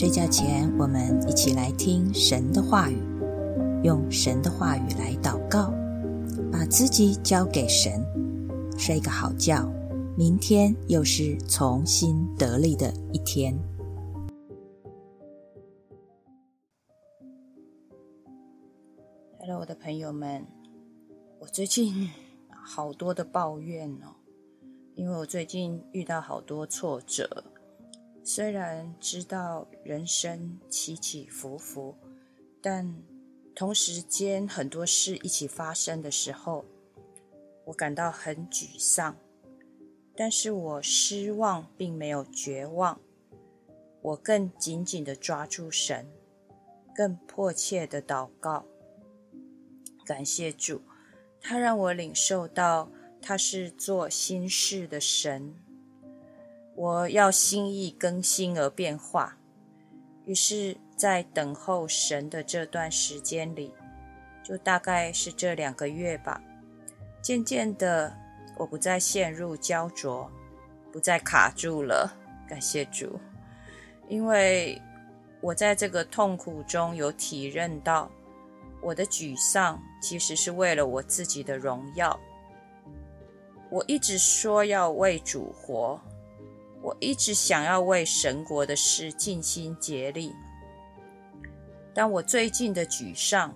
睡觉前，我们一起来听神的话语，用神的话语来祷告，把自己交给神，睡个好觉。明天又是重新得力的一天。Hello，我的朋友们，我最近好多的抱怨哦，因为我最近遇到好多挫折。虽然知道人生起起伏伏，但同时间很多事一起发生的时候，我感到很沮丧。但是我失望并没有绝望，我更紧紧的抓住神，更迫切的祷告，感谢主，他让我领受到他是做新事的神。我要心意更新而变化，于是，在等候神的这段时间里，就大概是这两个月吧。渐渐的，我不再陷入焦灼，不再卡住了。感谢主，因为我在这个痛苦中有体认到，我的沮丧其实是为了我自己的荣耀。我一直说要为主活。我一直想要为神国的事尽心竭力，但我最近的沮丧，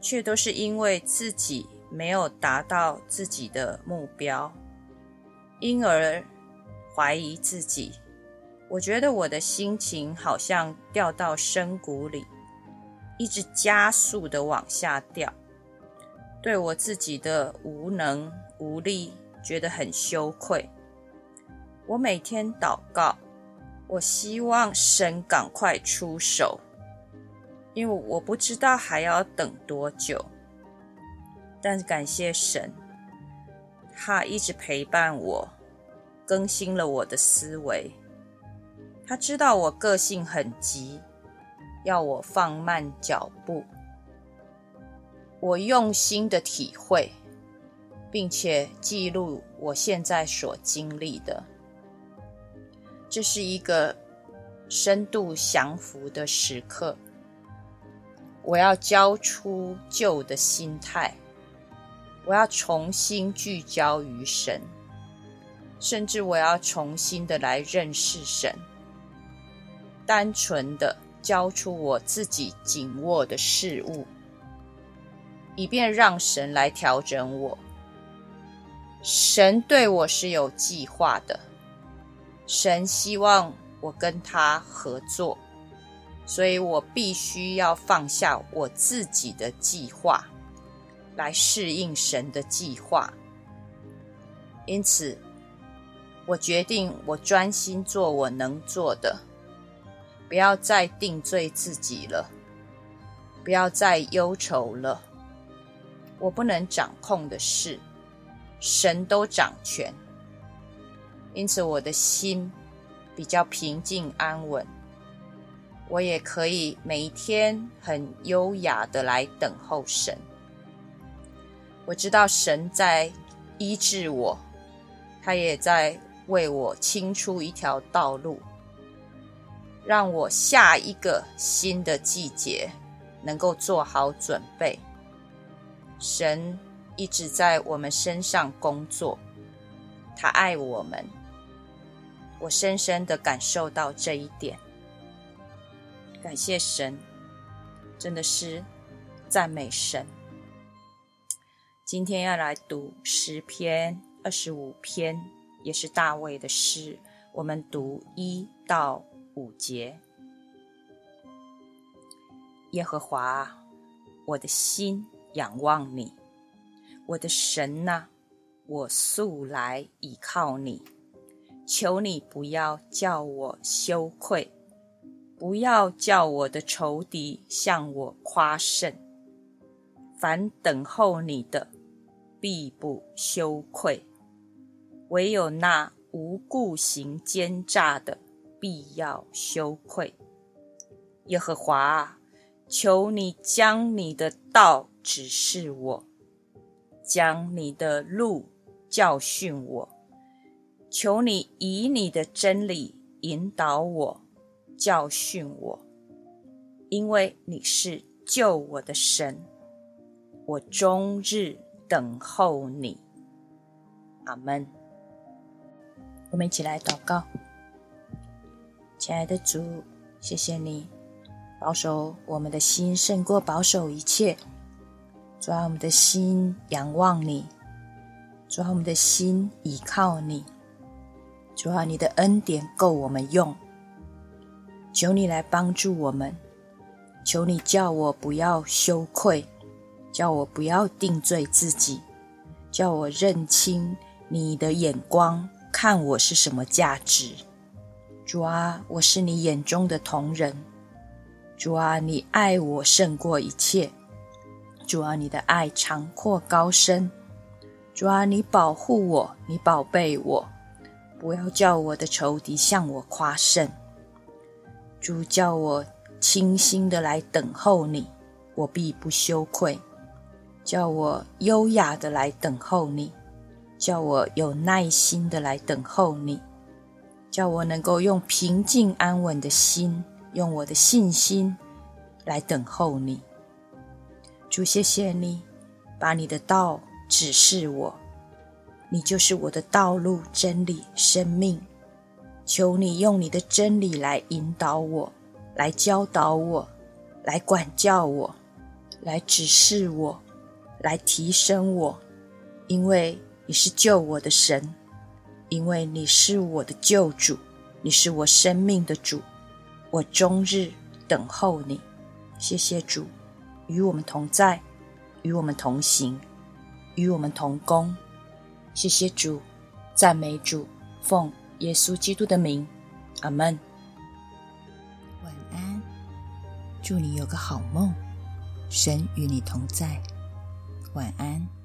却都是因为自己没有达到自己的目标，因而怀疑自己。我觉得我的心情好像掉到深谷里，一直加速的往下掉，对我自己的无能无力觉得很羞愧。我每天祷告，我希望神赶快出手，因为我不知道还要等多久。但是感谢神，他一直陪伴我，更新了我的思维。他知道我个性很急，要我放慢脚步。我用心的体会，并且记录我现在所经历的。这是一个深度降服的时刻。我要交出旧的心态，我要重新聚焦于神，甚至我要重新的来认识神，单纯的交出我自己紧握的事物，以便让神来调整我。神对我是有计划的。神希望我跟他合作，所以我必须要放下我自己的计划，来适应神的计划。因此，我决定我专心做我能做的，不要再定罪自己了，不要再忧愁了。我不能掌控的事，神都掌权。因此，我的心比较平静安稳，我也可以每一天很优雅的来等候神。我知道神在医治我，他也在为我清出一条道路，让我下一个新的季节能够做好准备。神一直在我们身上工作，他爱我们。我深深的感受到这一点，感谢神，真的是赞美神。今天要来读十篇二十五篇，也是大卫的诗。我们读一到五节。耶和华，我的心仰望你，我的神呐，我素来倚靠你。求你不要叫我羞愧，不要叫我的仇敌向我夸胜。凡等候你的，必不羞愧；唯有那无故行奸诈的，必要羞愧。耶和华，求你将你的道指示我，将你的路教训我。求你以你的真理引导我，教训我，因为你是救我的神，我终日等候你。阿门。我们一起来祷告，亲爱的主，谢谢你保守我们的心胜过保守一切，主啊，我们的心仰望你，主啊，我们的心倚靠你，主啊，你的恩典够我们用，求你来帮助我们，求你叫我不要羞愧，叫我不要定罪自己，叫我认清你的眼光。看我是什么价值，主啊，我是你眼中的同人，主啊，你爱我胜过一切，主啊，你的爱长阔高深，主啊，你保护我，你宝贝我，不要叫我的仇敌向我夸胜，主叫我清心的来等候你，我必不羞愧，叫我优雅的来等候你。叫我有耐心的来等候你，叫我能够用平静安稳的心，用我的信心来等候你。主，谢谢你把你的道指示我，你就是我的道路、真理、生命。求你用你的真理来引导我，来教导我，来管教我，来指示我，来提升我，因为。你是救我的神，因为你是我的救主，你是我生命的主，我终日等候你。谢谢主，与我们同在，与我们同行，与我们同工。谢谢主，赞美主，奉耶稣基督的名，阿门。晚安，祝你有个好梦，神与你同在。晚安。